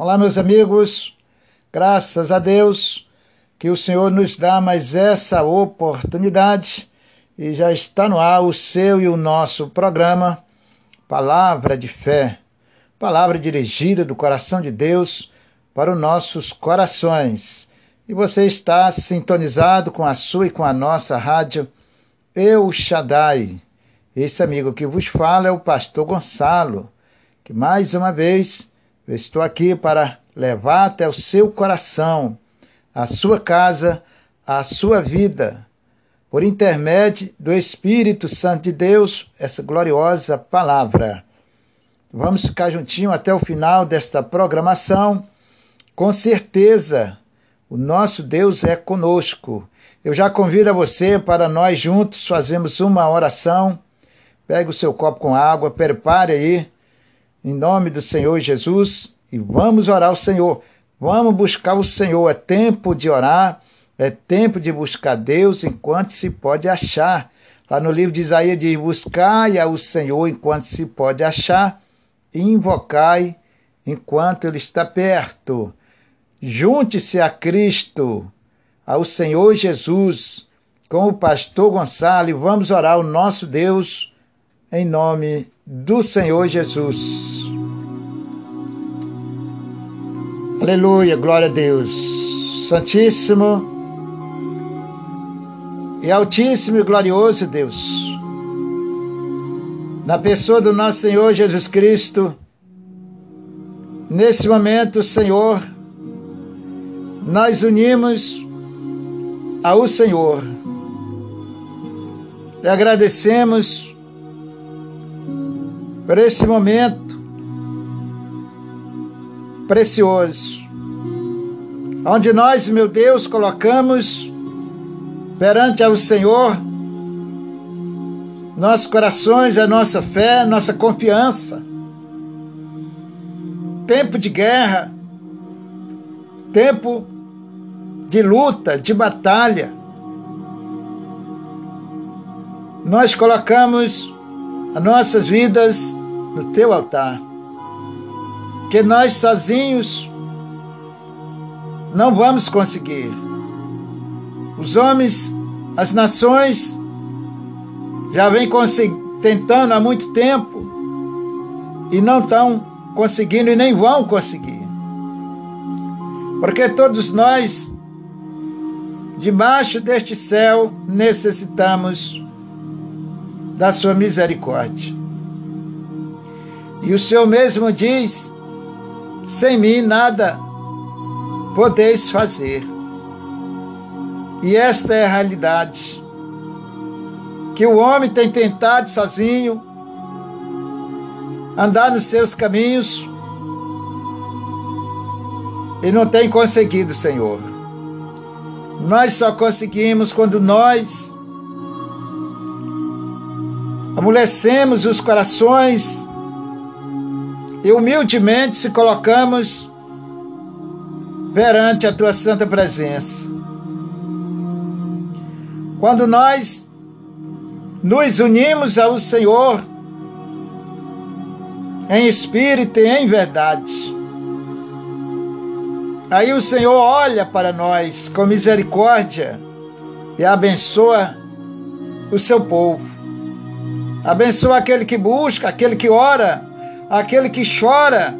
Olá, meus amigos. Graças a Deus que o Senhor nos dá mais essa oportunidade e já está no ar o seu e o nosso programa Palavra de Fé. Palavra dirigida do coração de Deus para os nossos corações. E você está sintonizado com a sua e com a nossa rádio Eu Shaddai. Esse amigo que vos fala é o pastor Gonçalo, que mais uma vez eu estou aqui para levar até o seu coração, a sua casa, a sua vida, por intermédio do Espírito Santo de Deus, essa gloriosa palavra. Vamos ficar juntinho até o final desta programação. Com certeza, o nosso Deus é conosco. Eu já convido a você para nós juntos fazermos uma oração. Pegue o seu copo com água, prepare aí em nome do Senhor Jesus e vamos orar ao Senhor. Vamos buscar o Senhor. É tempo de orar, é tempo de buscar Deus enquanto se pode achar. Lá no livro de Isaías diz: Buscai ao Senhor enquanto se pode achar, e invocai enquanto Ele está perto. Junte-se a Cristo, ao Senhor Jesus, com o pastor Gonçalo, e vamos orar ao nosso Deus em nome do Senhor Jesus. Aleluia, glória a Deus. Santíssimo e Altíssimo e glorioso Deus. Na pessoa do nosso Senhor Jesus Cristo, nesse momento, Senhor, nós unimos ao Senhor e agradecemos por esse momento precioso, onde nós, meu Deus, colocamos perante ao Senhor nossos corações, a nossa fé, nossa confiança. Tempo de guerra, tempo de luta, de batalha. Nós colocamos as nossas vidas no teu altar. Que nós sozinhos não vamos conseguir. Os homens, as nações já vêm tentando há muito tempo e não estão conseguindo e nem vão conseguir. Porque todos nós, debaixo deste céu, necessitamos da sua misericórdia. E o Senhor mesmo diz: sem mim nada podeis fazer. E esta é a realidade que o homem tem tentado sozinho andar nos seus caminhos e não tem conseguido, Senhor. Nós só conseguimos quando nós amolecemos os corações e humildemente se colocamos perante a tua santa presença. Quando nós nos unimos ao Senhor em espírito e em verdade, aí o Senhor olha para nós com misericórdia e abençoa o seu povo. Abençoa aquele que busca, aquele que ora, aquele que chora,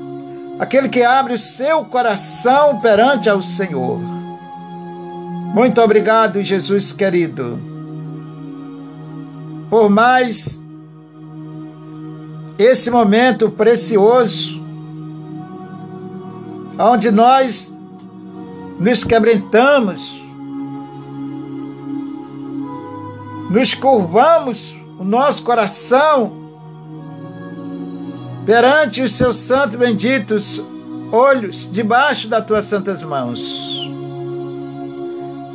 aquele que abre o seu coração perante ao Senhor. Muito obrigado, Jesus querido, por mais esse momento precioso, onde nós nos quebrantamos, nos curvamos o nosso coração perante os seus santos benditos olhos, debaixo das tuas santas mãos.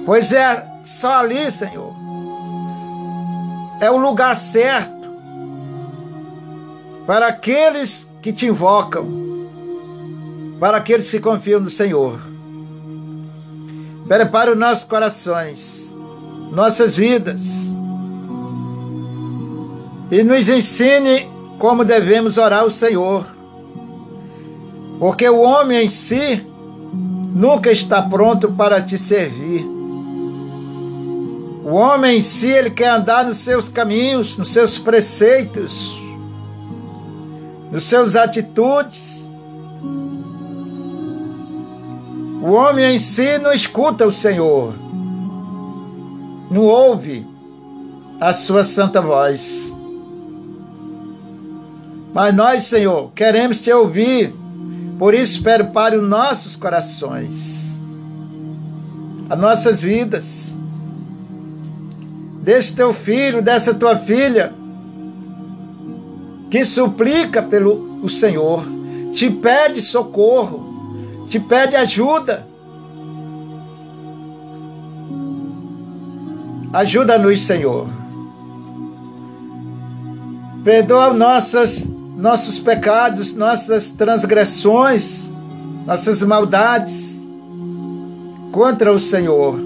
Pois é só ali, Senhor, é o lugar certo para aqueles que te invocam, para aqueles que confiam no Senhor. Prepara os nossos corações, nossas vidas, e nos ensine como devemos orar ao Senhor. Porque o homem em si nunca está pronto para te servir. O homem em si, ele quer andar nos seus caminhos, nos seus preceitos, nos seus atitudes. O homem em si não escuta o Senhor, não ouve a sua santa voz. Mas nós, Senhor, queremos te ouvir, por isso prepare os nossos corações, as nossas vidas. Desse teu filho, dessa tua filha, que suplica pelo o Senhor, te pede socorro, te pede ajuda. Ajuda-nos, Senhor. Perdoa nossas, nossos pecados, nossas transgressões, nossas maldades contra o Senhor.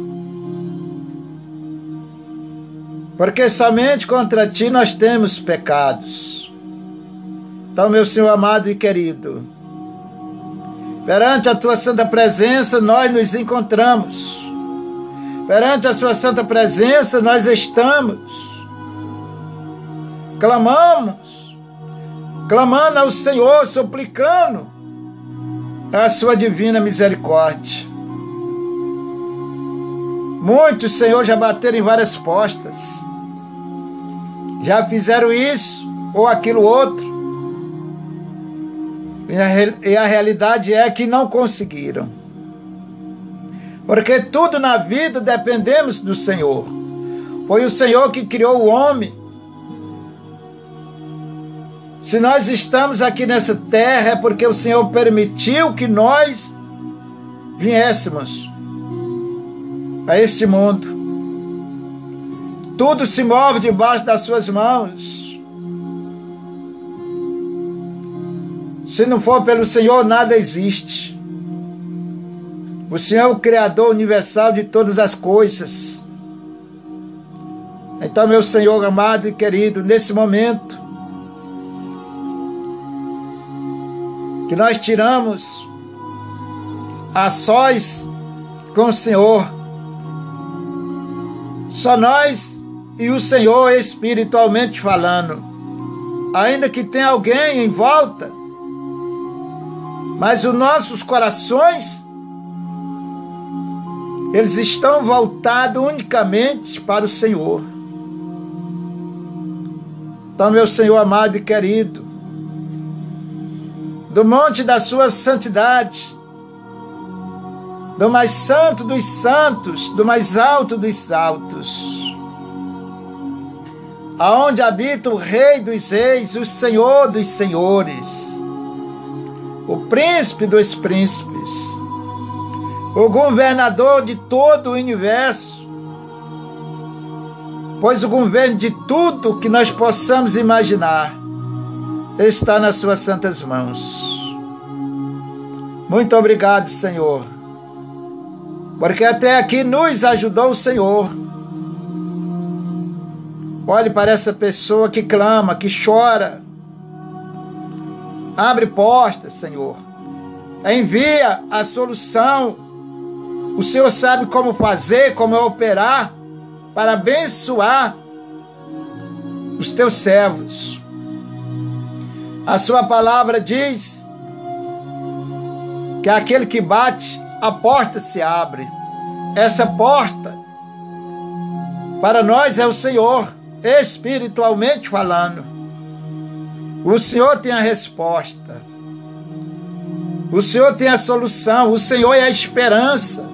Porque somente contra ti nós temos pecados. Então, meu Senhor amado e querido, perante a tua santa presença nós nos encontramos. Perante a sua santa presença nós estamos. Clamamos, clamando ao Senhor, suplicando a sua divina misericórdia. Muitos, Senhor, já bateram em várias postas. Já fizeram isso ou aquilo outro e a realidade é que não conseguiram. Porque tudo na vida dependemos do Senhor. Foi o Senhor que criou o homem. Se nós estamos aqui nessa terra é porque o Senhor permitiu que nós viéssemos a este mundo. Tudo se move debaixo das suas mãos. Se não for pelo Senhor, nada existe. O Senhor é o Criador universal de todas as coisas. Então, meu Senhor amado e querido, nesse momento, que nós tiramos a sós com o Senhor, só nós e o Senhor espiritualmente falando, ainda que tenha alguém em volta mas os nossos corações eles estão voltados unicamente para o Senhor. Então, meu Senhor amado e querido, do monte da sua santidade, do mais santo dos santos, do mais alto dos altos, aonde habita o Rei dos Reis, o Senhor dos Senhores, o príncipe dos príncipes, o governador de todo o universo, pois o governo de tudo que nós possamos imaginar está nas suas santas mãos. Muito obrigado, Senhor, porque até aqui nos ajudou o Senhor. Olhe para essa pessoa que clama, que chora, Abre portas, Senhor. Envia a solução. O Senhor sabe como fazer, como operar para abençoar os teus servos. A sua palavra diz que aquele que bate, a porta se abre. Essa porta para nós é o Senhor, espiritualmente falando. O Senhor tem a resposta. O Senhor tem a solução. O Senhor é a esperança.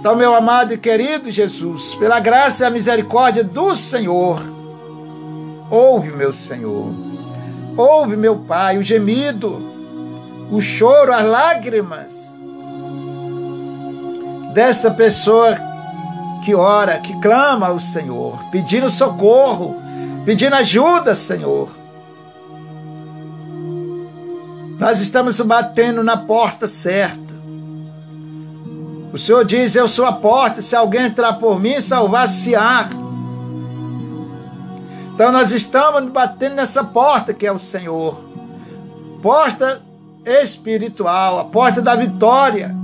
Então, meu amado e querido Jesus, pela graça e a misericórdia do Senhor, ouve, meu Senhor. Ouve, meu Pai, o gemido, o choro, as lágrimas desta pessoa que ora, que clama ao Senhor, pedindo socorro, pedindo ajuda, Senhor. Nós estamos batendo na porta certa. O Senhor diz: Eu sou a porta, se alguém entrar por mim, salvar-se-á. Então nós estamos batendo nessa porta que é o Senhor. porta espiritual, a porta da vitória.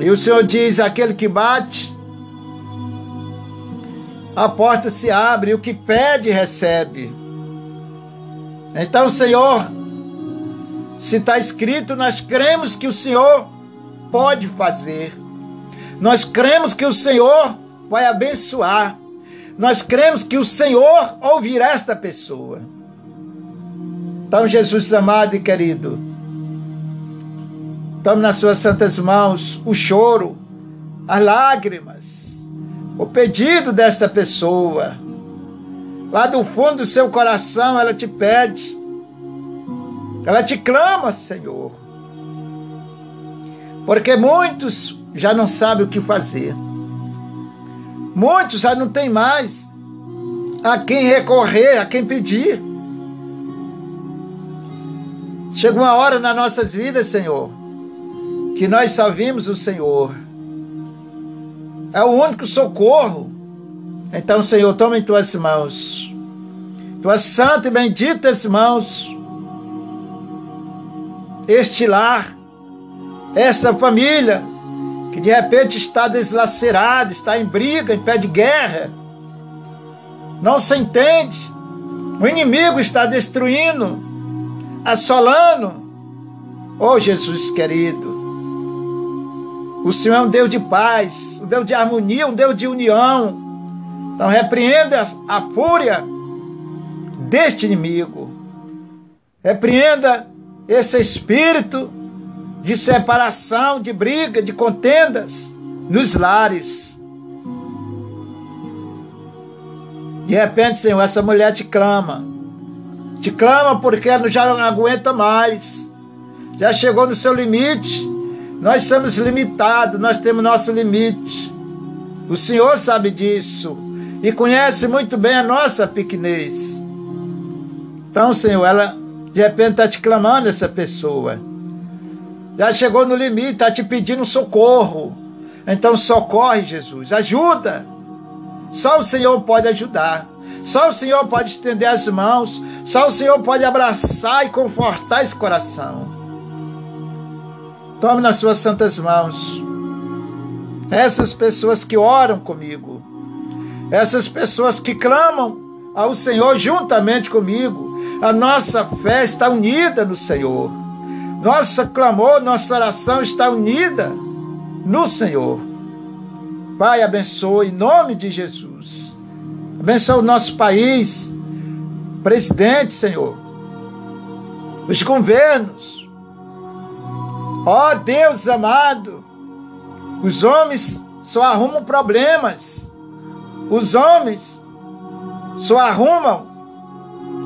E o Senhor diz: aquele que bate, a porta se abre, o que pede, recebe. Então, Senhor, se está escrito, nós cremos que o Senhor pode fazer. Nós cremos que o Senhor vai abençoar. Nós cremos que o Senhor ouvirá esta pessoa. Então, Jesus amado e querido, tome nas suas santas mãos o choro, as lágrimas, o pedido desta pessoa. Lá do fundo do seu coração, ela te pede, ela te clama, Senhor. Porque muitos já não sabem o que fazer. Muitos já não tem mais a quem recorrer, a quem pedir. Chega uma hora nas nossas vidas, Senhor, que nós só vimos o Senhor. É o único socorro. Então, Senhor, toma em tuas mãos, tuas santas e benditas mãos, este lar, esta família, que de repente está deslacerado, está em briga, em pé de guerra, não se entende, o inimigo está destruindo, assolando. Oh Jesus querido, o Senhor é um Deus de paz, um Deus de harmonia, um Deus de união. Então repreenda a fúria deste inimigo. Repreenda esse espírito de separação, de briga, de contendas nos lares. De repente, Senhor, essa mulher te clama. Te clama porque ela já não aguenta mais. Já chegou no seu limite. Nós somos limitados, nós temos nosso limite. O Senhor sabe disso e conhece muito bem a nossa pequenez. Então, Senhor, ela de repente está te clamando essa pessoa já chegou no limite, está te pedindo socorro. Então socorre, Jesus, ajuda. Só o Senhor pode ajudar. Só o Senhor pode estender as mãos. Só o Senhor pode abraçar e confortar esse coração. Tome nas suas santas mãos. Essas pessoas que oram comigo, essas pessoas que clamam ao Senhor juntamente comigo, a nossa fé está unida no Senhor. Nossa clamor, nossa oração está unida no Senhor. Pai, abençoe em nome de Jesus. Abençoe o nosso país, presidente, Senhor, os governos. Ó oh, Deus amado, os homens só arrumam problemas. Os homens só arrumam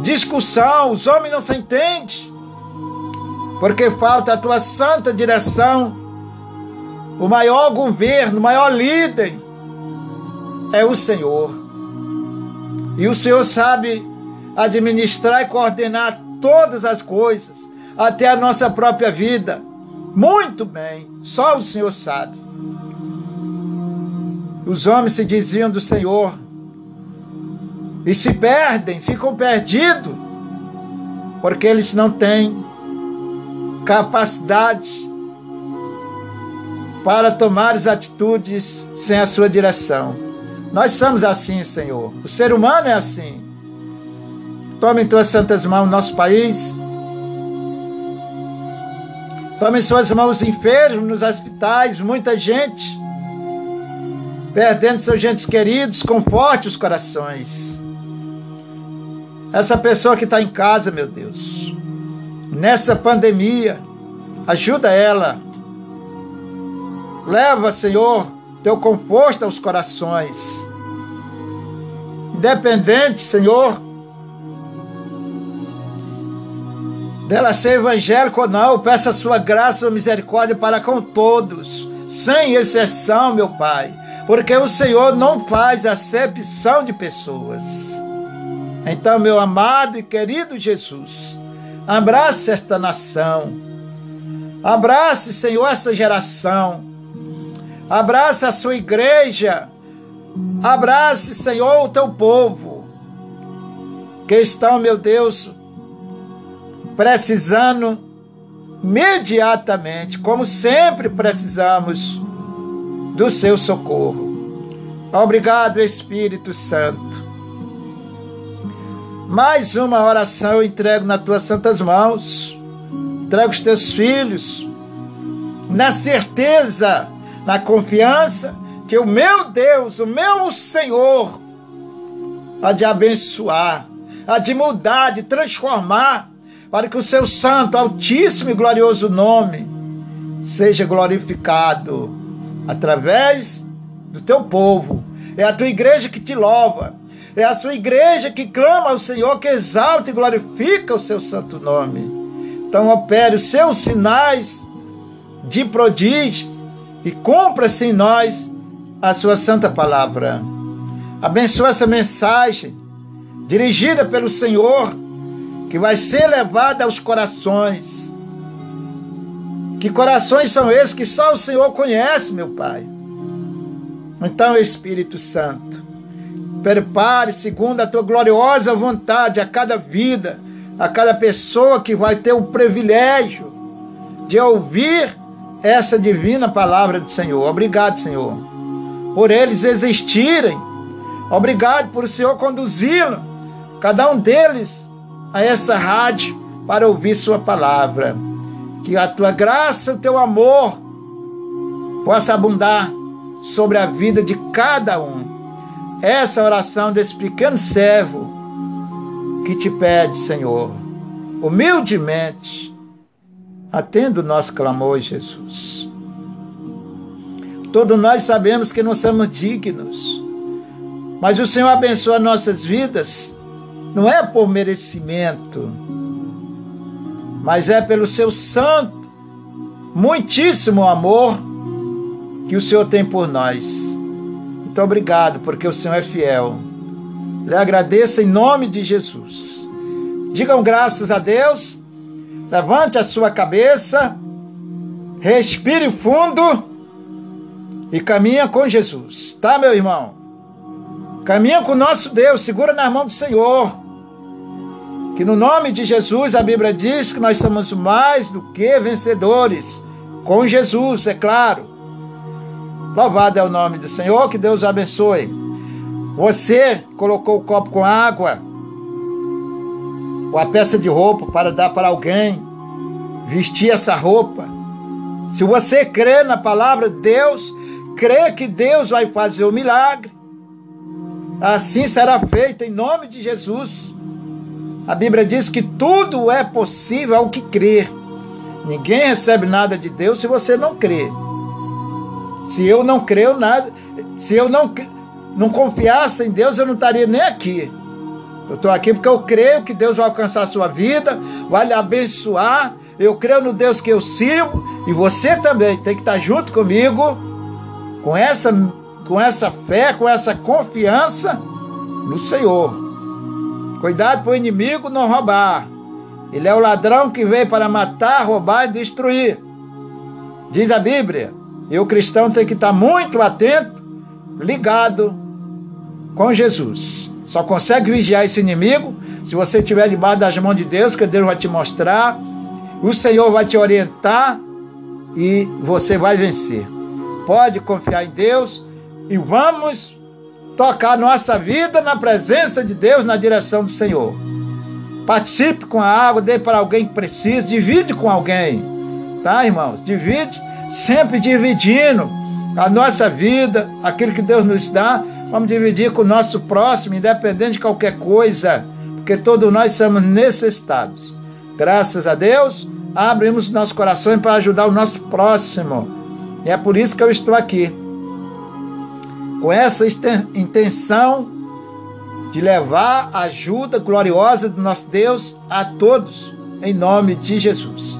discussão. Os homens não se entendem porque falta a tua santa direção. O maior governo, o maior líder é o Senhor. E o Senhor sabe administrar e coordenar todas as coisas, até a nossa própria vida. Muito bem, só o Senhor sabe. Os homens se desviam do Senhor e se perdem, ficam perdidos, porque eles não têm capacidade para tomar as atitudes sem a sua direção. Nós somos assim, Senhor. O ser humano é assim. Tome em tuas santas mãos nosso país. Tome em suas mãos os enfermos nos hospitais, muita gente perdendo seus gentes queridos, conforte os corações. Essa pessoa que está em casa, meu Deus, nessa pandemia. Ajuda ela. Leva, Senhor, teu conforto aos corações. Independente, Senhor, dela ser evangélico ou não, peça a sua graça e misericórdia para com todos, sem exceção, meu Pai, porque o Senhor não faz acepção de pessoas. Então, meu amado e querido Jesus, Abrace esta nação. Abrace, Senhor, essa geração. Abrace a sua igreja. Abrace, Senhor, o teu povo. Que estão, meu Deus, precisando imediatamente, como sempre precisamos, do seu socorro. Obrigado, Espírito Santo. Mais uma oração eu entrego nas tuas santas mãos. Entrego os teus filhos, na certeza, na confiança que o meu Deus, o meu Senhor, há de abençoar, há de mudar, de transformar, para que o seu santo, altíssimo e glorioso nome seja glorificado através do teu povo. É a tua igreja que te louva, é a sua igreja que clama ao Senhor, que exalta e glorifica o seu santo nome. Então opere os seus sinais de prodígios e cumpra-se em nós a sua santa palavra. Abençoa essa mensagem dirigida pelo Senhor que vai ser levada aos corações. Que corações são esses que só o Senhor conhece, meu Pai? Então, Espírito Santo, prepare segundo a tua gloriosa vontade a cada vida, a cada pessoa que vai ter o privilégio de ouvir essa divina palavra do Senhor. Obrigado, Senhor, por eles existirem. Obrigado por o Senhor conduzi-lo, cada um deles, a essa rádio para ouvir Sua palavra. Que a tua graça, o teu amor possa abundar sobre a vida de cada um. Essa oração desse pequeno servo que te pede, Senhor, humildemente, atenda o nosso clamor, Jesus. Todos nós sabemos que não somos dignos, mas o Senhor abençoa nossas vidas, não é por merecimento, mas é pelo seu santo, muitíssimo amor que o Senhor tem por nós. Muito obrigado, porque o Senhor é fiel. Lhe agradeço em nome de Jesus. Digam graças a Deus. Levante a sua cabeça. Respire fundo e caminha com Jesus, tá, meu irmão? Caminha com o nosso Deus, segura na mão do Senhor. Que no nome de Jesus a Bíblia diz que nós somos mais do que vencedores. Com Jesus, é claro. Louvado é o nome do Senhor, que Deus abençoe. Você colocou o copo com água, ou a peça de roupa para dar para alguém, vestir essa roupa. Se você crê na palavra de Deus, crê que Deus vai fazer o milagre. Assim será feito em nome de Jesus. A Bíblia diz que tudo é possível ao que crer. Ninguém recebe nada de Deus se você não crê. Se eu não creio nada, se eu não, não confiasse em Deus, eu não estaria nem aqui. Eu estou aqui porque eu creio que Deus vai alcançar a sua vida, vai lhe abençoar. Eu creio no Deus que eu sirvo e você também tem que estar junto comigo com essa, com essa fé, com essa confiança no Senhor. Cuidado para o inimigo não roubar. Ele é o ladrão que veio para matar, roubar e destruir. Diz a Bíblia. E o cristão tem que estar muito atento, ligado com Jesus. Só consegue vigiar esse inimigo se você estiver debaixo das mãos de Deus, que Deus vai te mostrar, o Senhor vai te orientar e você vai vencer. Pode confiar em Deus e vamos tocar nossa vida na presença de Deus, na direção do Senhor. Participe com a água, dê para alguém que precisa, divide com alguém, tá, irmãos? Divide sempre dividindo a nossa vida, aquilo que Deus nos dá, vamos dividir com o nosso próximo, independente de qualquer coisa, porque todos nós somos necessitados. Graças a Deus, abrimos nosso coração para ajudar o nosso próximo. E é por isso que eu estou aqui. Com essa intenção de levar a ajuda gloriosa do nosso Deus a todos, em nome de Jesus.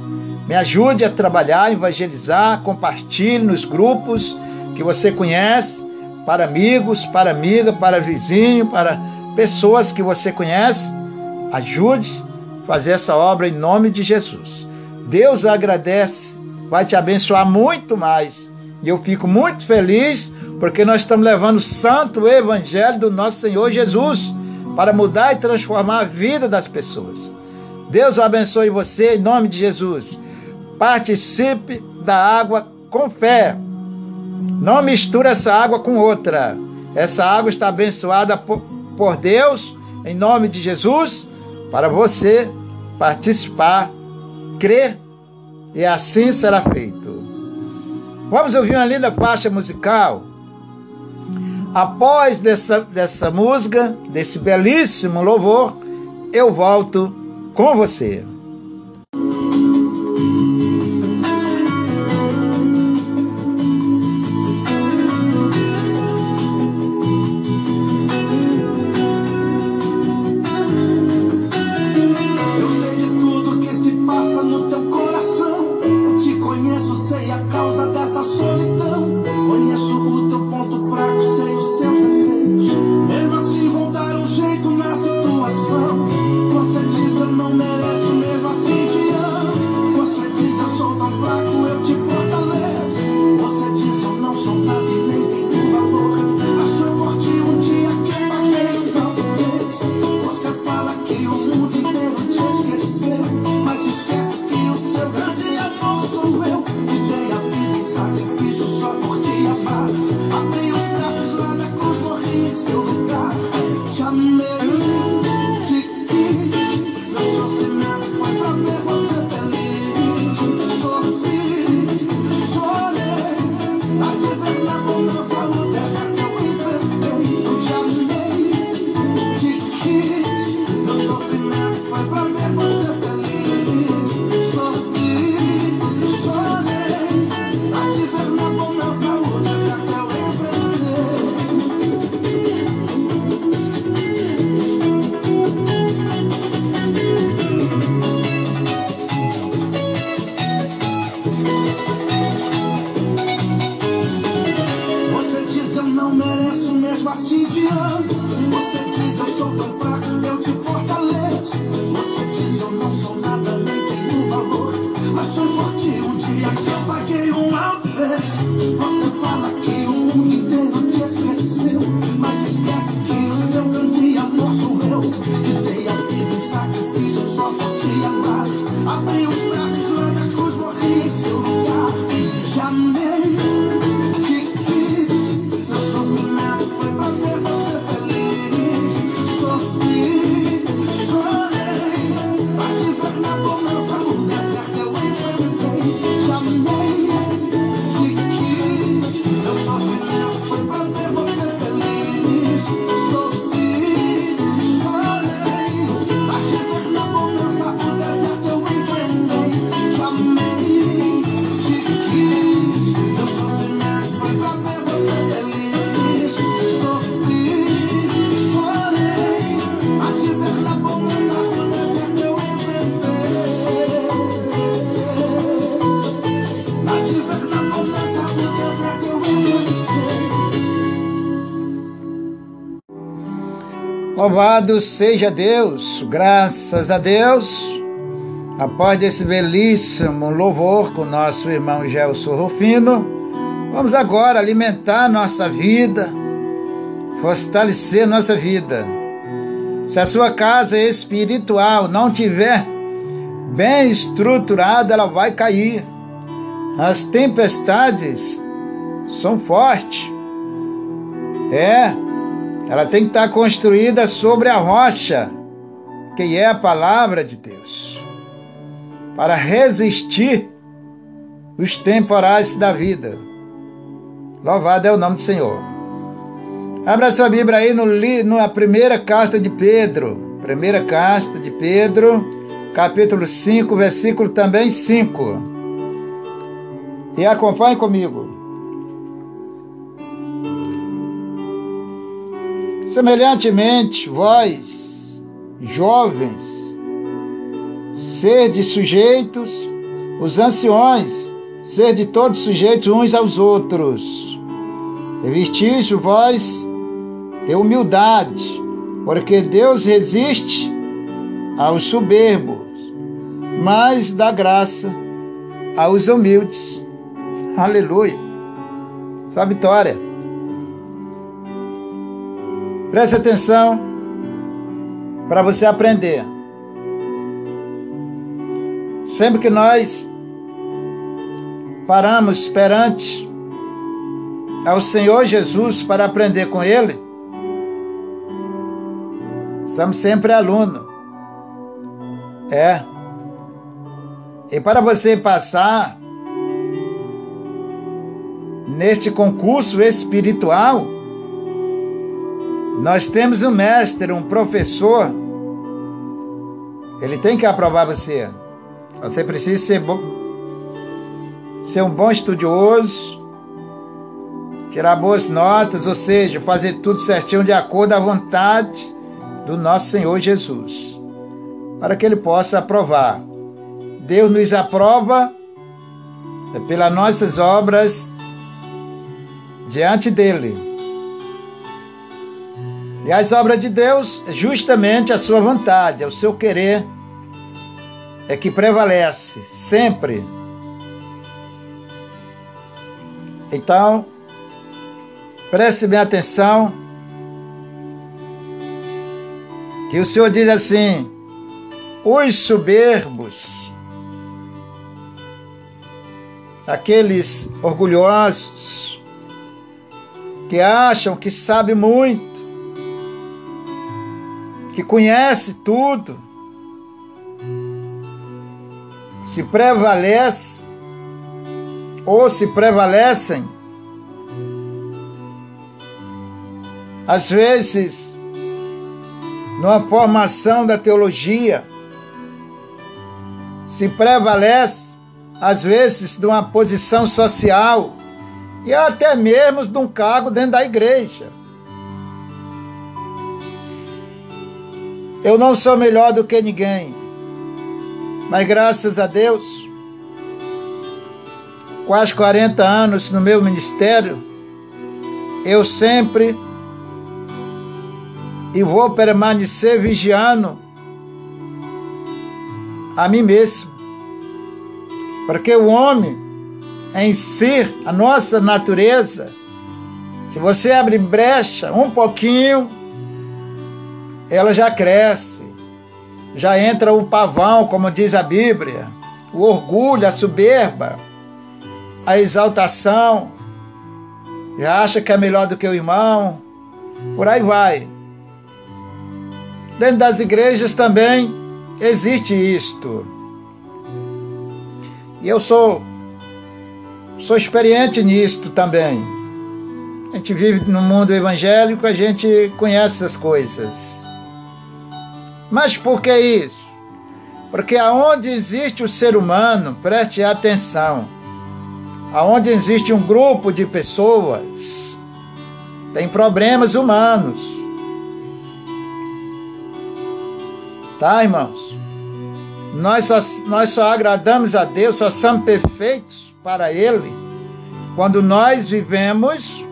Me ajude a trabalhar, evangelizar, compartilhe nos grupos que você conhece, para amigos, para amiga, para vizinho, para pessoas que você conhece. Ajude a fazer essa obra em nome de Jesus. Deus agradece, vai te abençoar muito mais. E eu fico muito feliz porque nós estamos levando o santo evangelho do nosso Senhor Jesus para mudar e transformar a vida das pessoas. Deus abençoe você em nome de Jesus. Participe da água com fé. Não misture essa água com outra. Essa água está abençoada por, Deus em nome de Jesus para você participar, crer e assim será feito. Vamos ouvir uma linda faixa musical. Após dessa, dessa música, desse belíssimo louvor, eu volto com você. You religion. Innocent Jesus, so Louvado seja Deus, graças a Deus. Após desse belíssimo louvor com nosso irmão Gelson Rufino, vamos agora alimentar nossa vida, fortalecer nossa vida. Se a sua casa espiritual não tiver bem estruturada, ela vai cair. As tempestades são fortes. É, ela tem que estar construída sobre a rocha, que é a palavra de Deus, para resistir os temporais da vida. Louvado é o nome do Senhor. Abra sua Bíblia aí no, na primeira carta de Pedro. Primeira carta de Pedro, capítulo 5, versículo também 5. E acompanhe comigo. Semelhantemente, vós, jovens, sede sujeitos, os anciões, sede todos sujeitos uns aos outros. Revestis vós de humildade, porque Deus resiste aos soberbos, mas dá graça aos humildes. Aleluia. Sua vitória. Preste atenção para você aprender. Sempre que nós paramos perante ao Senhor Jesus para aprender com Ele, somos sempre aluno. É. E para você passar neste concurso espiritual, nós temos um mestre, um professor. Ele tem que aprovar você. Você precisa ser, bom, ser um bom estudioso, tirar boas notas, ou seja, fazer tudo certinho de acordo à vontade do nosso Senhor Jesus, para que Ele possa aprovar. Deus nos aprova pelas nossas obras diante dele. E as obras de Deus, justamente a sua vontade, é o seu querer, é que prevalece sempre. Então, preste bem atenção, que o Senhor diz assim: os soberbos, aqueles orgulhosos, que acham que sabe muito, que conhece tudo, se prevalece ou se prevalecem, às vezes, numa formação da teologia, se prevalece, às vezes, de uma posição social, e até mesmo de um cargo dentro da igreja. Eu não sou melhor do que ninguém, mas graças a Deus, quase 40 anos no meu ministério, eu sempre e vou permanecer vigiando a mim mesmo, porque o homem em si, a nossa natureza, se você abrir brecha um pouquinho, ela já cresce, já entra o pavão, como diz a Bíblia, o orgulho, a soberba, a exaltação, já acha que é melhor do que o irmão, por aí vai. Dentro das igrejas também existe isto. E eu sou Sou experiente nisto também. A gente vive no mundo evangélico, a gente conhece as coisas. Mas por que isso? Porque aonde existe o ser humano, preste atenção, aonde existe um grupo de pessoas, tem problemas humanos. Tá, irmãos? Nós só, nós só agradamos a Deus, só somos perfeitos para Ele quando nós vivemos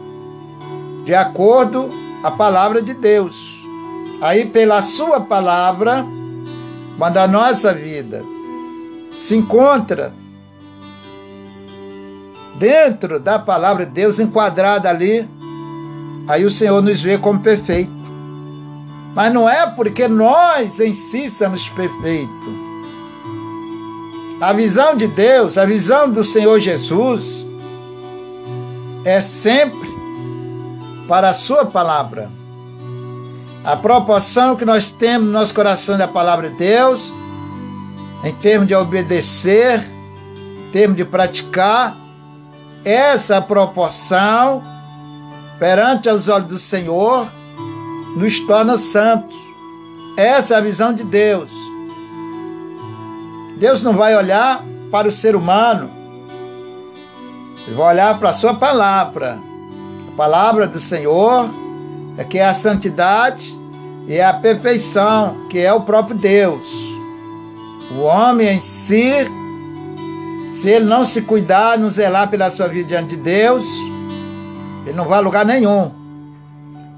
de acordo a palavra de Deus. Aí, pela Sua palavra, quando a nossa vida se encontra dentro da palavra de Deus, enquadrada ali, aí o Senhor nos vê como perfeito. Mas não é porque nós em si somos perfeitos a visão de Deus, a visão do Senhor Jesus é sempre para a Sua palavra. A proporção que nós temos no nosso coração da palavra de Deus, em termos de obedecer, em termos de praticar, essa proporção perante os olhos do Senhor nos torna santos. Essa é a visão de Deus. Deus não vai olhar para o ser humano, ele vai olhar para a sua palavra. A palavra do Senhor é que é a santidade e é a perfeição, que é o próprio Deus. O homem em si, se ele não se cuidar, não zelar pela sua vida diante de Deus, ele não vai a lugar nenhum.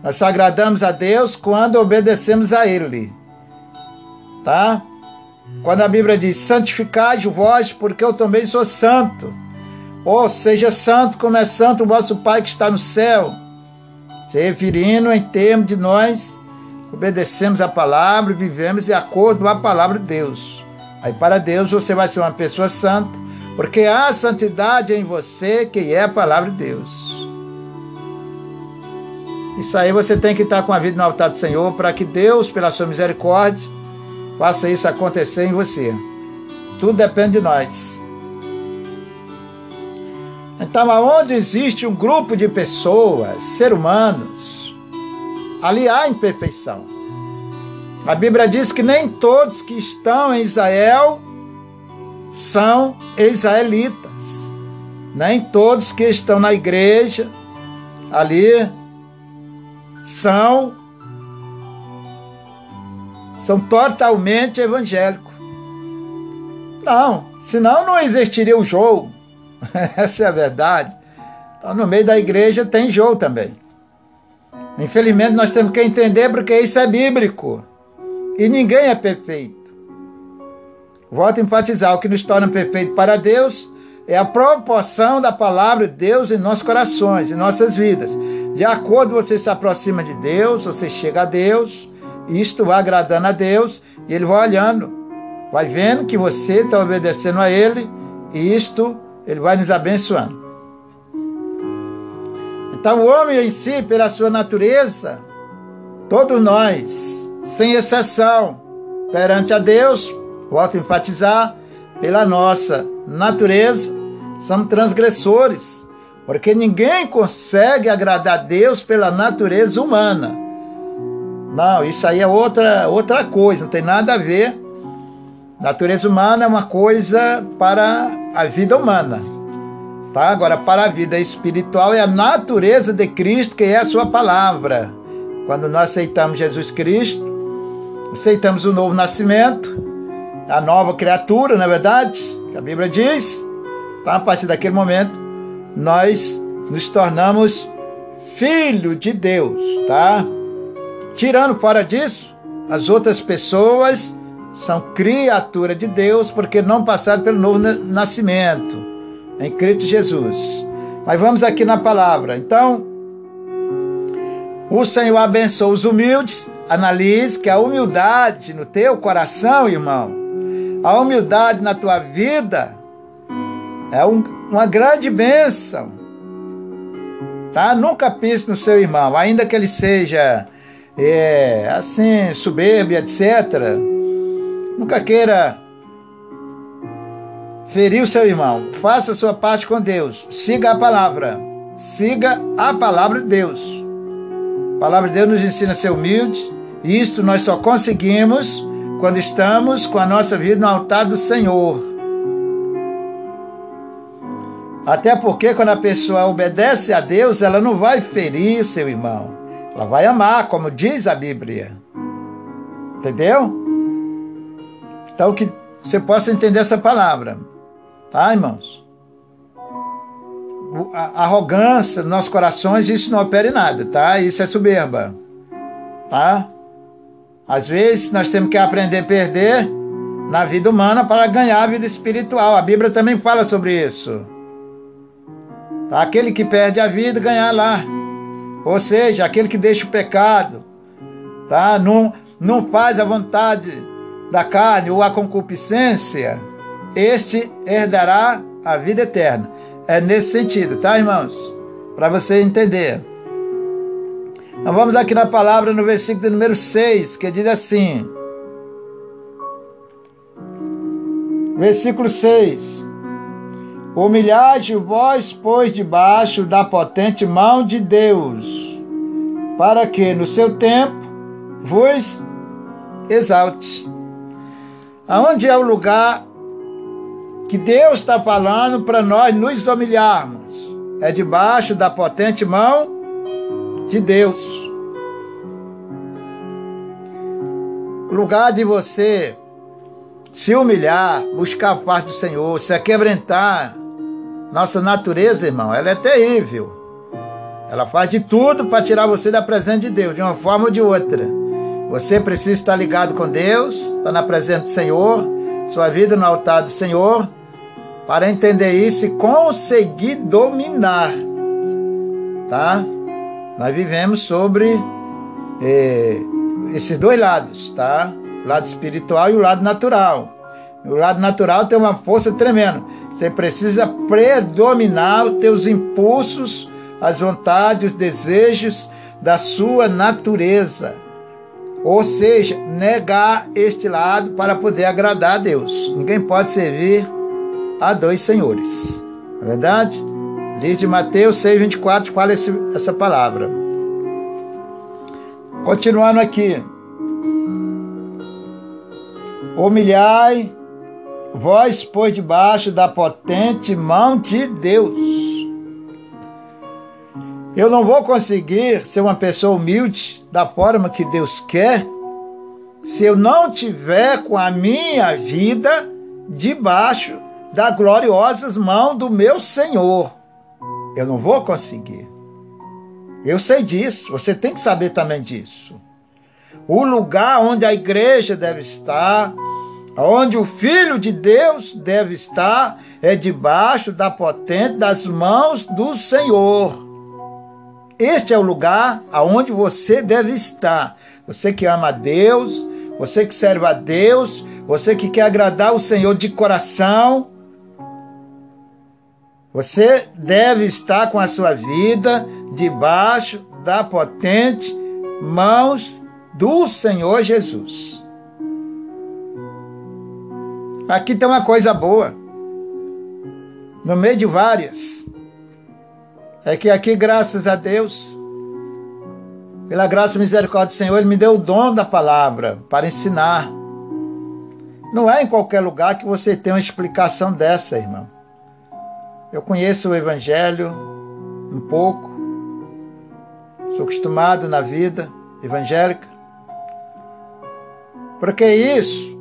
Nós só agradamos a Deus quando obedecemos a Ele. Tá? Quando a Bíblia diz: santificai vós, porque eu também sou santo. Ou seja santo como é santo o vosso Pai que está no céu. Se referindo em termos de nós obedecemos a palavra vivemos de acordo com a palavra de Deus. Aí para Deus você vai ser uma pessoa santa, porque há santidade em você, que é a palavra de Deus. Isso aí você tem que estar com a vida no altar do Senhor para que Deus, pela sua misericórdia, faça isso acontecer em você. Tudo depende de nós. Então, aonde existe um grupo de pessoas, seres humanos, ali há imperfeição. A Bíblia diz que nem todos que estão em Israel são israelitas. Nem todos que estão na igreja ali são são totalmente evangélicos. Não, senão não existiria o jogo. Essa é a verdade. Então, no meio da igreja tem jogo também. Infelizmente, nós temos que entender porque isso é bíblico. E ninguém é perfeito. Volto a enfatizar: o que nos torna perfeito para Deus é a proporção da palavra de Deus em nossos corações, em nossas vidas. De acordo você se aproxima de Deus, você chega a Deus, isto vai agradando a Deus, e Ele vai olhando, vai vendo que você está obedecendo a Ele, e isto Ele vai nos abençoando. Então, o homem em si, pela sua natureza, todos nós, sem exceção, perante a Deus, volto a enfatizar, pela nossa natureza, somos transgressores, porque ninguém consegue agradar a Deus pela natureza humana. Não, isso aí é outra, outra coisa, não tem nada a ver. Natureza humana é uma coisa para a vida humana. Tá? Agora, para a vida espiritual é a natureza de Cristo, que é a sua palavra. Quando nós aceitamos Jesus Cristo, aceitamos o novo nascimento, a nova criatura, na é verdade, que a Bíblia diz. Tá? A partir daquele momento, nós nos tornamos filho de Deus, tá? Tirando fora disso, as outras pessoas são criatura de Deus porque não passaram pelo novo nascimento em Cristo Jesus. Mas vamos aqui na palavra. Então, o Senhor abençoa os humildes. Analise que a humildade no teu coração, irmão, a humildade na tua vida é um, uma grande bênção. Tá? Nunca pense no seu irmão, ainda que ele seja é, assim, soberbo, etc. Nunca queira ferir o seu irmão. Faça a sua parte com Deus. Siga a palavra. Siga a palavra de Deus. A palavra de Deus nos ensina a ser humilde. Isto nós só conseguimos quando estamos com a nossa vida no altar do Senhor. Até porque quando a pessoa obedece a Deus, ela não vai ferir o seu irmão. Ela vai amar, como diz a Bíblia. Entendeu? Então que você possa entender essa palavra. Tá, irmãos? A arrogância nos nossos corações, isso não opera em nada, tá? Isso é soberba. Tá? Às vezes nós temos que aprender a perder na vida humana para ganhar a vida espiritual. A Bíblia também fala sobre isso. Aquele que perde a vida, ganhar lá. Ou seja, aquele que deixa o pecado, tá? não, não faz a vontade da carne ou a concupiscência, este herdará a vida eterna. É nesse sentido, tá, irmãos? Para você entender. Então vamos aqui na palavra no versículo número 6, que diz assim: Versículo 6: Humilhai vós, pois, debaixo da potente mão de Deus, para que no seu tempo vos exalte. Aonde é o lugar que Deus está falando para nós nos humilharmos? É debaixo da potente mão de Deus. Lugar de você se humilhar, buscar a parte do Senhor, se aquebrentar. Nossa natureza, irmão, ela é terrível. Ela faz de tudo para tirar você da presença de Deus, de uma forma ou de outra. Você precisa estar ligado com Deus, estar na presença do Senhor, sua vida no altar do Senhor, para entender isso e conseguir dominar. Tá? Nós vivemos sobre eh, esses dois lados, tá? O lado espiritual e o lado natural. No lado natural tem uma força tremenda. Você precisa predominar os teus impulsos, as vontades, os desejos da sua natureza. Ou seja, negar este lado para poder agradar a Deus. Ninguém pode servir a dois senhores. Não é verdade? Livro de Mateus 6, 24 fala esse, essa palavra. Continuando aqui. Humilhai vós, pois, debaixo da potente mão de Deus. Eu não vou conseguir ser uma pessoa humilde da forma que Deus quer se eu não tiver com a minha vida debaixo da gloriosa mão do meu Senhor. Eu não vou conseguir. Eu sei disso, você tem que saber também disso. O lugar onde a igreja deve estar, onde o Filho de Deus deve estar, é debaixo da potente das mãos do Senhor. Este é o lugar aonde você deve estar. Você que ama a Deus, você que serve a Deus, você que quer agradar o Senhor de coração, você deve estar com a sua vida debaixo da potente mãos do Senhor Jesus. Aqui tem uma coisa boa, no meio de várias, é que aqui, graças a Deus, pela graça e misericórdia do Senhor, Ele me deu o dom da palavra para ensinar. Não é em qualquer lugar que você tem uma explicação dessa, irmão. Eu conheço o Evangelho um pouco, sou acostumado na vida evangélica. Porque isso,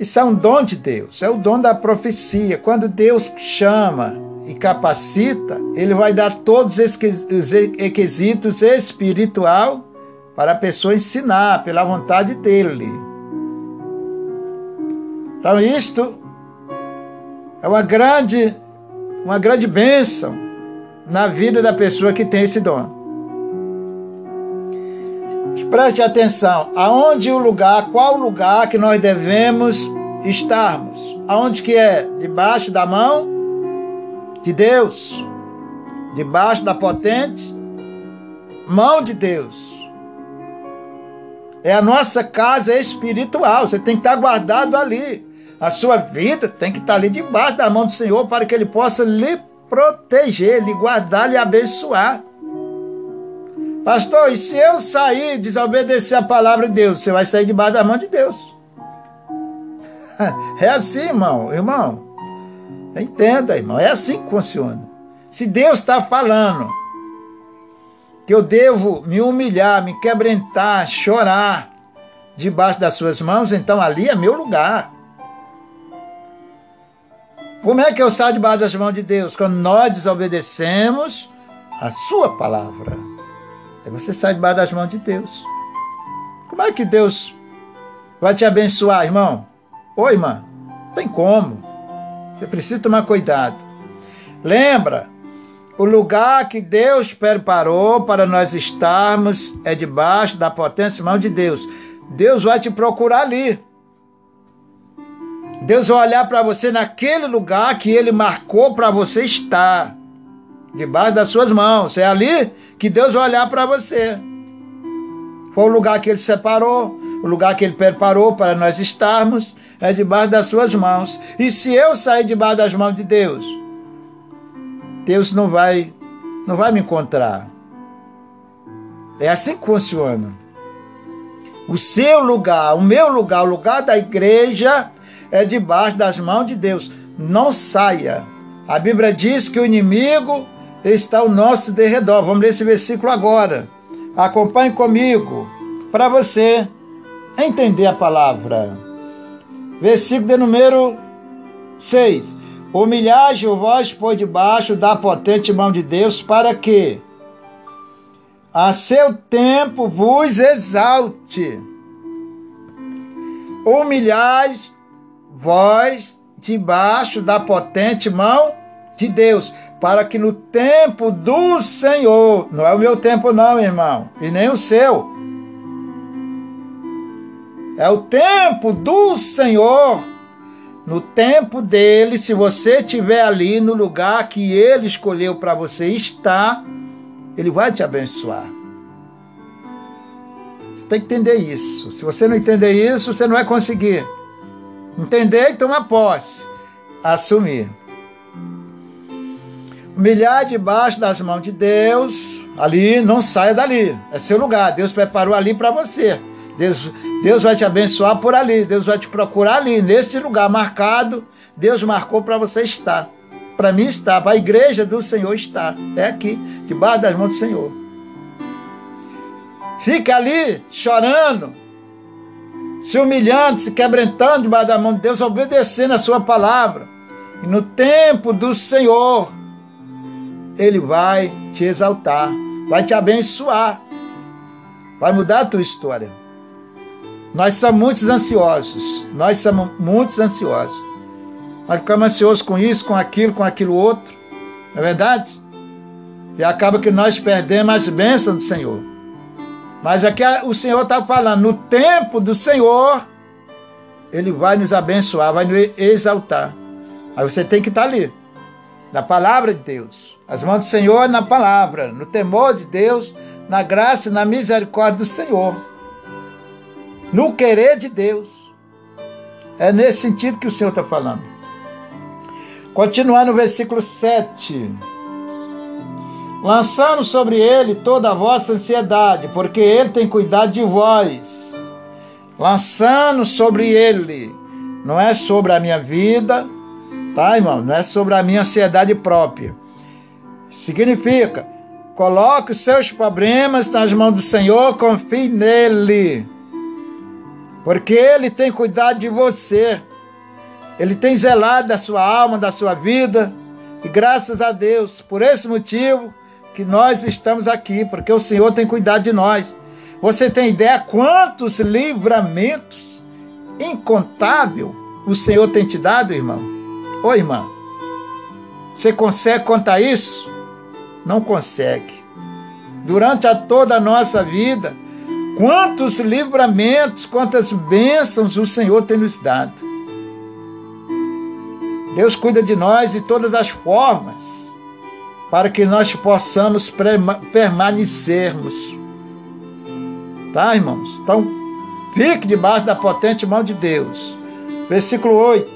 isso é um dom de Deus, é o dom da profecia. Quando Deus chama e capacita, Ele vai dar todos os requisitos espiritual para a pessoa ensinar pela vontade dele. Então, isto é uma grande, uma grande bênção na vida da pessoa que tem esse dom. Preste atenção, aonde o lugar, qual o lugar que nós devemos estarmos? Aonde que é? Debaixo da mão de Deus, debaixo da potente mão de Deus. É a nossa casa espiritual, você tem que estar guardado ali. A sua vida tem que estar ali debaixo da mão do Senhor para que Ele possa lhe proteger, lhe guardar, lhe abençoar. Pastor, e se eu sair desobedecer a palavra de Deus, você vai sair debaixo da mão de Deus. É assim, irmão, irmão. Entenda, irmão, é assim que funciona. Se Deus está falando que eu devo me humilhar, me quebrantar, chorar debaixo das suas mãos, então ali é meu lugar. Como é que eu saio debaixo das mãos de Deus? Quando nós desobedecemos a sua palavra. Aí você sai debaixo das mãos de Deus. Como é que Deus vai te abençoar, irmão? Oi, irmã. Tem como. Você precisa tomar cuidado. Lembra, o lugar que Deus preparou para nós estarmos é debaixo da potência mão de Deus. Deus vai te procurar ali. Deus vai olhar para você naquele lugar que Ele marcou para você estar, debaixo das suas mãos. É ali que Deus vai olhar para você. Foi o lugar que Ele separou, o lugar que Ele preparou para nós estarmos, é debaixo das suas mãos. E se eu sair debaixo das mãos de Deus, Deus não vai, não vai me encontrar. É assim que funciona. O seu lugar, o meu lugar, o lugar da igreja é debaixo das mãos de Deus. Não saia. A Bíblia diz que o inimigo está ao nosso derredor. Vamos ler esse versículo agora. Acompanhe comigo para você entender a palavra. Versículo de número 6. Humilhai vós por debaixo da potente mão de Deus, para que a seu tempo vos exalte. Humilhai vós debaixo da potente mão de Deus, para que no tempo do Senhor, não é o meu tempo não, irmão, e nem o seu. É o tempo do Senhor. No tempo dele, se você estiver ali no lugar que ele escolheu para você estar, ele vai te abençoar. Você tem que entender isso. Se você não entender isso, você não vai conseguir. Entender e tomar posse. Assumir. Humilhar debaixo das mãos de Deus. Ali, não saia dali. É seu lugar. Deus preparou ali para você. Deus, Deus vai te abençoar por ali. Deus vai te procurar ali, nesse lugar marcado. Deus marcou para você estar. Para mim está, para a igreja do Senhor está. É aqui, debaixo das mãos do Senhor. Fica ali chorando, se humilhando, se quebrantando debaixo da mão de Deus, obedecendo a sua palavra. E no tempo do Senhor, Ele vai te exaltar, vai te abençoar, vai mudar a tua história. Nós somos muitos ansiosos, nós somos muitos ansiosos. Nós ficamos ansiosos com isso, com aquilo, com aquilo outro. Não é verdade? E acaba que nós perdemos as bênçãos do Senhor. Mas aqui o Senhor está falando, no tempo do Senhor, Ele vai nos abençoar, vai nos exaltar. Aí você tem que estar tá ali, na palavra de Deus. As mãos do Senhor na palavra, no temor de Deus, na graça e na misericórdia do Senhor. No querer de Deus. É nesse sentido que o Senhor está falando. Continuar no versículo 7 lançando sobre ele toda a vossa ansiedade, porque ele tem cuidado de vós. Lançando sobre ele, não é sobre a minha vida, tá, irmão? Não é sobre a minha ansiedade própria. Significa, coloque os seus problemas nas mãos do Senhor, confie nele. Porque ele tem cuidado de você. Ele tem zelado da sua alma, da sua vida. E graças a Deus, por esse motivo, que nós estamos aqui, porque o Senhor tem cuidado de nós. Você tem ideia quantos livramentos incontável o Senhor tem te dado, irmão? Ô irmã, você consegue contar isso? Não consegue. Durante a toda a nossa vida, quantos livramentos, quantas bênçãos o Senhor tem nos dado. Deus cuida de nós de todas as formas para que nós possamos permanecermos. Tá, irmãos? Então, fique debaixo da potente mão de Deus. Versículo 8.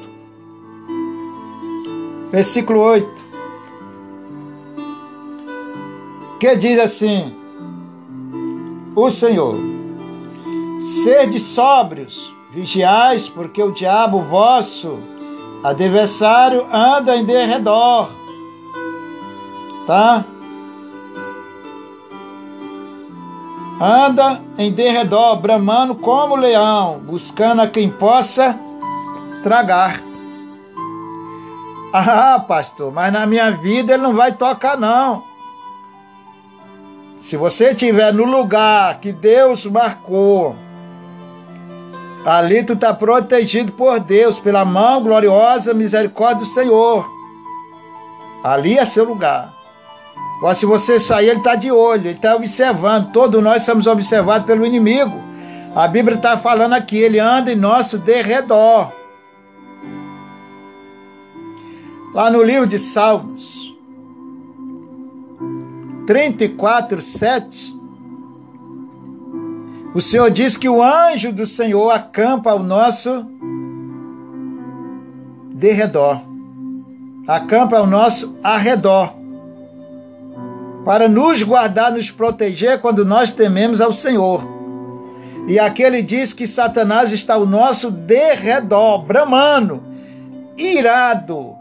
Versículo 8. Que diz assim: O Senhor, sede sóbrios, vigiais, porque o diabo vosso adversário anda em derredor tá? Anda em derredor, bramando como leão, buscando a quem possa tragar. Ah, pastor, mas na minha vida ele não vai tocar, não. Se você estiver no lugar que Deus marcou, ali tu está protegido por Deus, pela mão gloriosa misericórdia do Senhor. Ali é seu lugar. Agora, se você sair, ele está de olho, ele está observando. Todos nós somos observados pelo inimigo. A Bíblia está falando aqui, ele anda em nosso derredor. Lá no livro de Salmos 34, 7, o Senhor diz que o anjo do Senhor acampa ao nosso derredor, acampa ao nosso arredor para nos guardar, nos proteger quando nós tememos ao Senhor. E aqui ele diz que Satanás está ao nosso derredor, bramando, irado.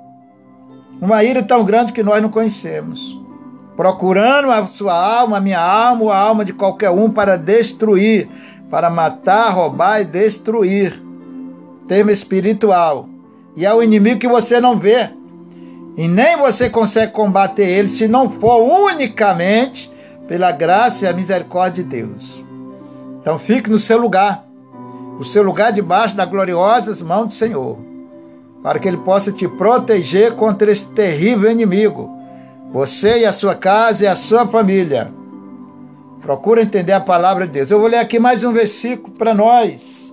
Uma ira tão grande que nós não conhecemos. Procurando a sua alma, a minha alma, a alma de qualquer um para destruir, para matar, roubar e destruir. Tema espiritual. E é o inimigo que você não vê. E nem você consegue combater ele se não for unicamente pela graça e a misericórdia de Deus. Então fique no seu lugar, o seu lugar debaixo das gloriosas mãos do Senhor, para que ele possa te proteger contra esse terrível inimigo, você e a sua casa e a sua família. Procura entender a palavra de Deus. Eu vou ler aqui mais um versículo para nós.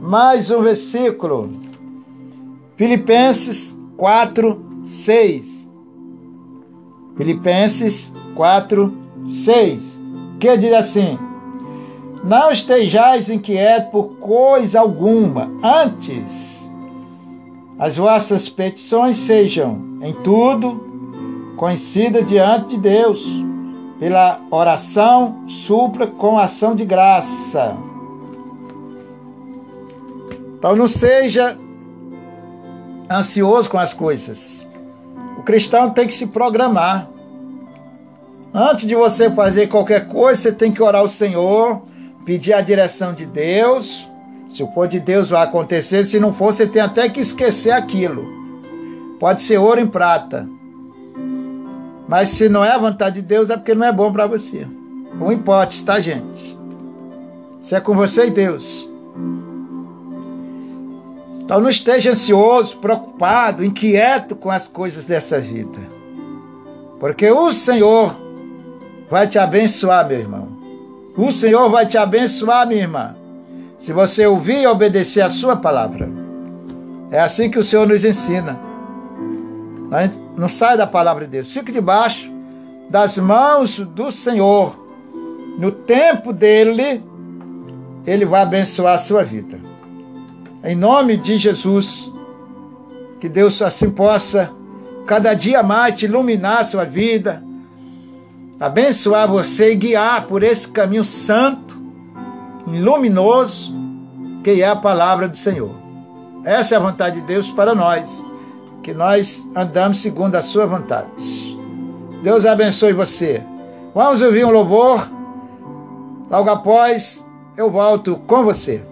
mais um versículo. Filipenses 4, 6. Filipenses 4, 6. Que diz assim: Não estejais inquietos por coisa alguma, antes as vossas petições sejam em tudo conhecidas diante de Deus, pela oração, supra com ação de graça. Então não seja ansioso com as coisas. O cristão tem que se programar. Antes de você fazer qualquer coisa, você tem que orar ao Senhor, pedir a direção de Deus. Se for de Deus, vai acontecer. Se não for, você tem até que esquecer aquilo. Pode ser ouro em prata. Mas se não é a vontade de Deus, é porque não é bom para você. Com hipótese, tá, gente? Isso é com você e Deus. Então não esteja ansioso, preocupado, inquieto com as coisas dessa vida. Porque o Senhor vai te abençoar, meu irmão. O Senhor vai te abençoar, minha irmã. Se você ouvir e obedecer a sua palavra. É assim que o Senhor nos ensina. Não sai da palavra de Deus. Fique debaixo das mãos do Senhor. No tempo dele, ele vai abençoar a sua vida. Em nome de Jesus, que Deus assim possa cada dia mais te iluminar a sua vida, abençoar você e guiar por esse caminho santo, luminoso, que é a palavra do Senhor. Essa é a vontade de Deus para nós que nós andamos segundo a sua vontade. Deus abençoe você. Vamos ouvir um louvor. Logo após, eu volto com você.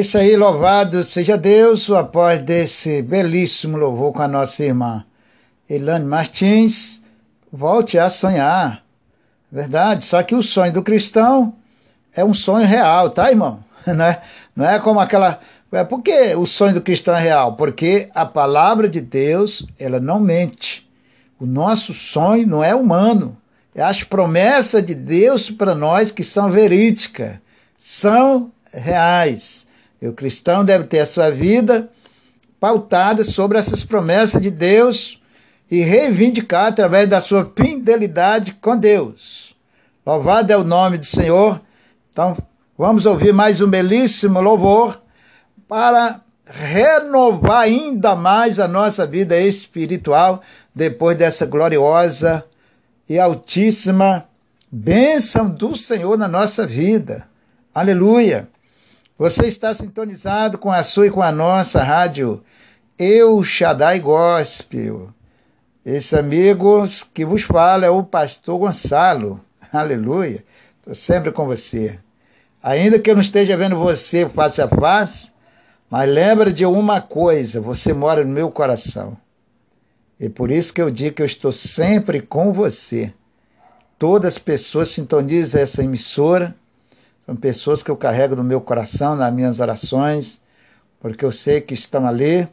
É isso aí, louvado seja Deus, após desse belíssimo louvor com a nossa irmã Elane Martins, volte a sonhar. Verdade, só que o sonho do cristão é um sonho real, tá, irmão? Não é, não é como aquela. É por que o sonho do cristão é real? Porque a palavra de Deus, ela não mente. O nosso sonho não é humano. É as promessas de Deus para nós que são verídicas, são reais. E o cristão deve ter a sua vida pautada sobre essas promessas de Deus e reivindicar através da sua fidelidade com Deus. Louvado é o nome do Senhor. Então, vamos ouvir mais um belíssimo louvor para renovar ainda mais a nossa vida espiritual depois dessa gloriosa e altíssima bênção do Senhor na nossa vida. Aleluia! Você está sintonizado com a sua e com a nossa rádio Eu Shaddai Gospel. Esse amigo que vos fala é o pastor Gonçalo. Aleluia. Estou sempre com você. Ainda que eu não esteja vendo você face a face, mas lembra de uma coisa: você mora no meu coração. E por isso que eu digo que eu estou sempre com você. Todas as pessoas sintonizam essa emissora são pessoas que eu carrego no meu coração, nas minhas orações, porque eu sei que estão ali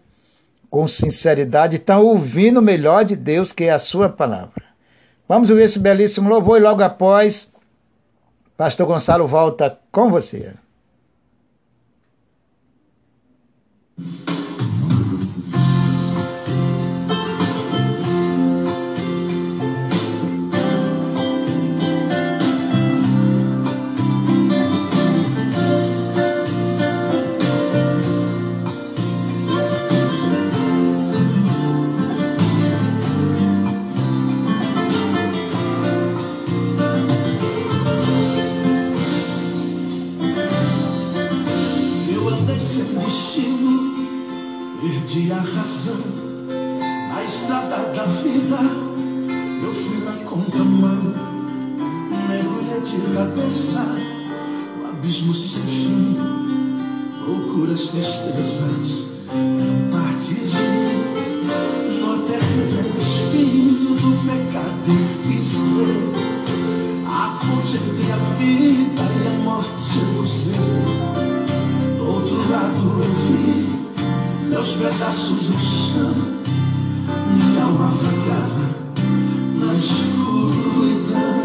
com sinceridade, estão ouvindo o melhor de Deus, que é a sua palavra. Vamos ouvir esse belíssimo louvor e logo após, Pastor Gonçalo volta com você. perdi a razão na estrada da vida. Eu fui na contramão, mergulhei de cabeça O abismo sem fim. Loucuras, tristezas, não partes de os pedaços do chão. Minha alma afagava na escuridão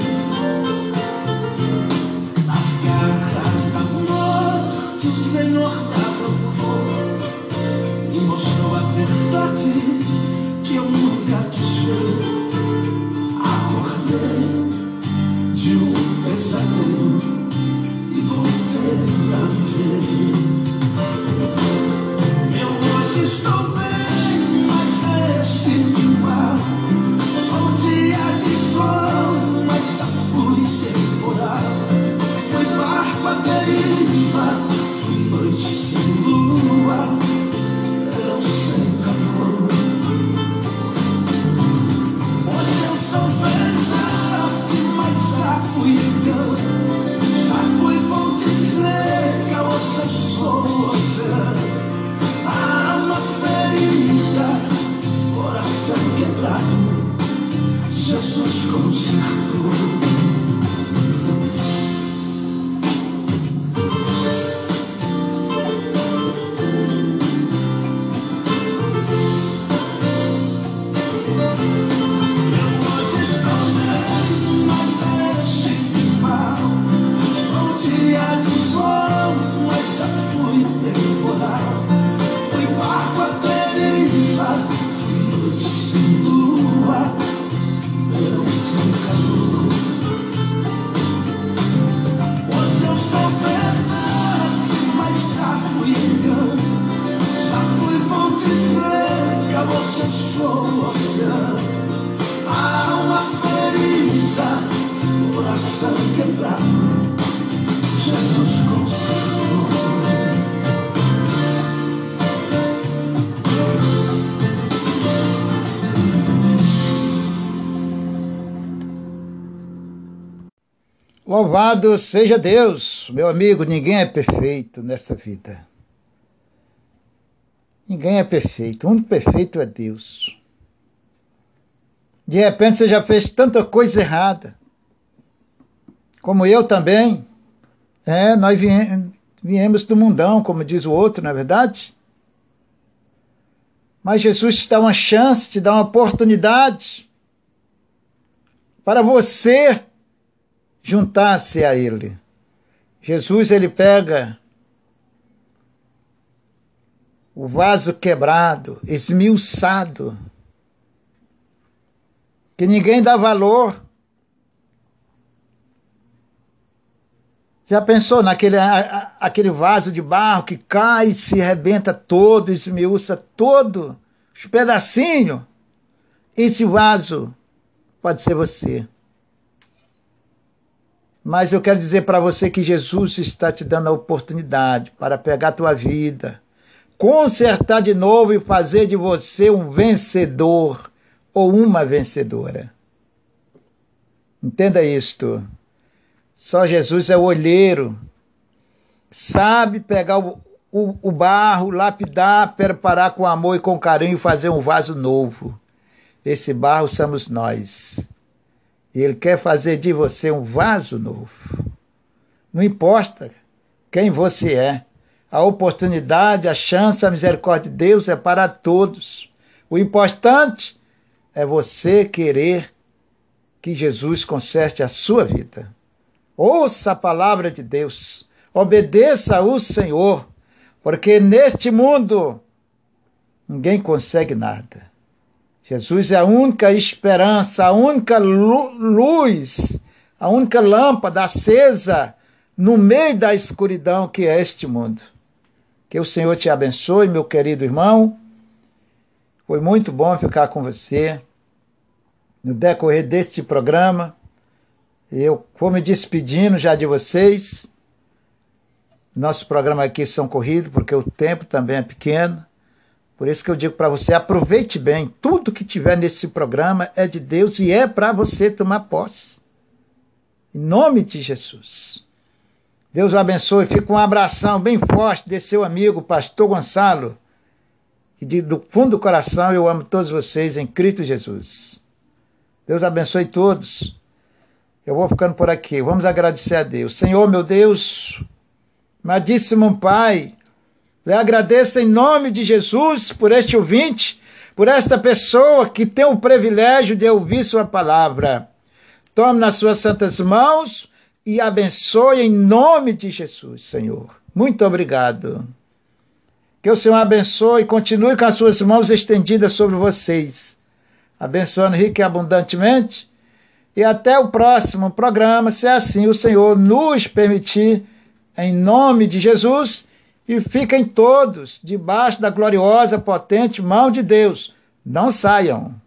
Louvado seja Deus, meu amigo, ninguém é perfeito nessa vida. Ninguém é perfeito. O único perfeito é Deus. De repente você já fez tanta coisa errada. Como eu também. É, nós viemos do mundão, como diz o outro, não é verdade? Mas Jesus te dá uma chance, te dá uma oportunidade para você juntar-se a Ele. Jesus, ele pega o vaso quebrado, esmiuçado, que ninguém dá valor. Já pensou naquele a, aquele vaso de barro que cai, se rebenta todo, esmiuça todo, os pedacinhos? Esse vaso pode ser você. Mas eu quero dizer para você que Jesus está te dando a oportunidade para pegar a tua vida, consertar de novo e fazer de você um vencedor ou uma vencedora. Entenda isto. Só Jesus é o olheiro. Sabe pegar o, o, o barro, lapidar, preparar com amor e com carinho e fazer um vaso novo. Esse barro somos nós. Ele quer fazer de você um vaso novo. Não importa quem você é. A oportunidade, a chance, a misericórdia de Deus é para todos. O importante é você querer que Jesus conserte a sua vida. Ouça a palavra de Deus. Obedeça ao Senhor, porque neste mundo ninguém consegue nada. Jesus é a única esperança, a única luz, a única lâmpada acesa no meio da escuridão que é este mundo. Que o Senhor te abençoe, meu querido irmão. Foi muito bom ficar com você no decorrer deste programa. Eu vou me despedindo já de vocês. Nosso programa aqui são corridos, porque o tempo também é pequeno. Por isso que eu digo para você, aproveite bem. Tudo que tiver nesse programa é de Deus e é para você tomar posse. Em nome de Jesus. Deus o abençoe. Fica um abração bem forte desse seu amigo, pastor Gonçalo. E de, do fundo do coração eu amo todos vocês em Cristo Jesus. Deus abençoe todos. Eu vou ficando por aqui. Vamos agradecer a Deus. Senhor, meu Deus, amadíssimo Pai, lhe agradeço em nome de Jesus por este ouvinte, por esta pessoa que tem o privilégio de ouvir Sua palavra. Tome nas Suas santas mãos e abençoe em nome de Jesus, Senhor. Muito obrigado. Que o Senhor abençoe e continue com as Suas mãos estendidas sobre vocês, abençoando rica e abundantemente. E até o próximo programa, se assim o Senhor nos permitir, em nome de Jesus e fiquem todos debaixo da gloriosa, potente mão de Deus. Não saiam.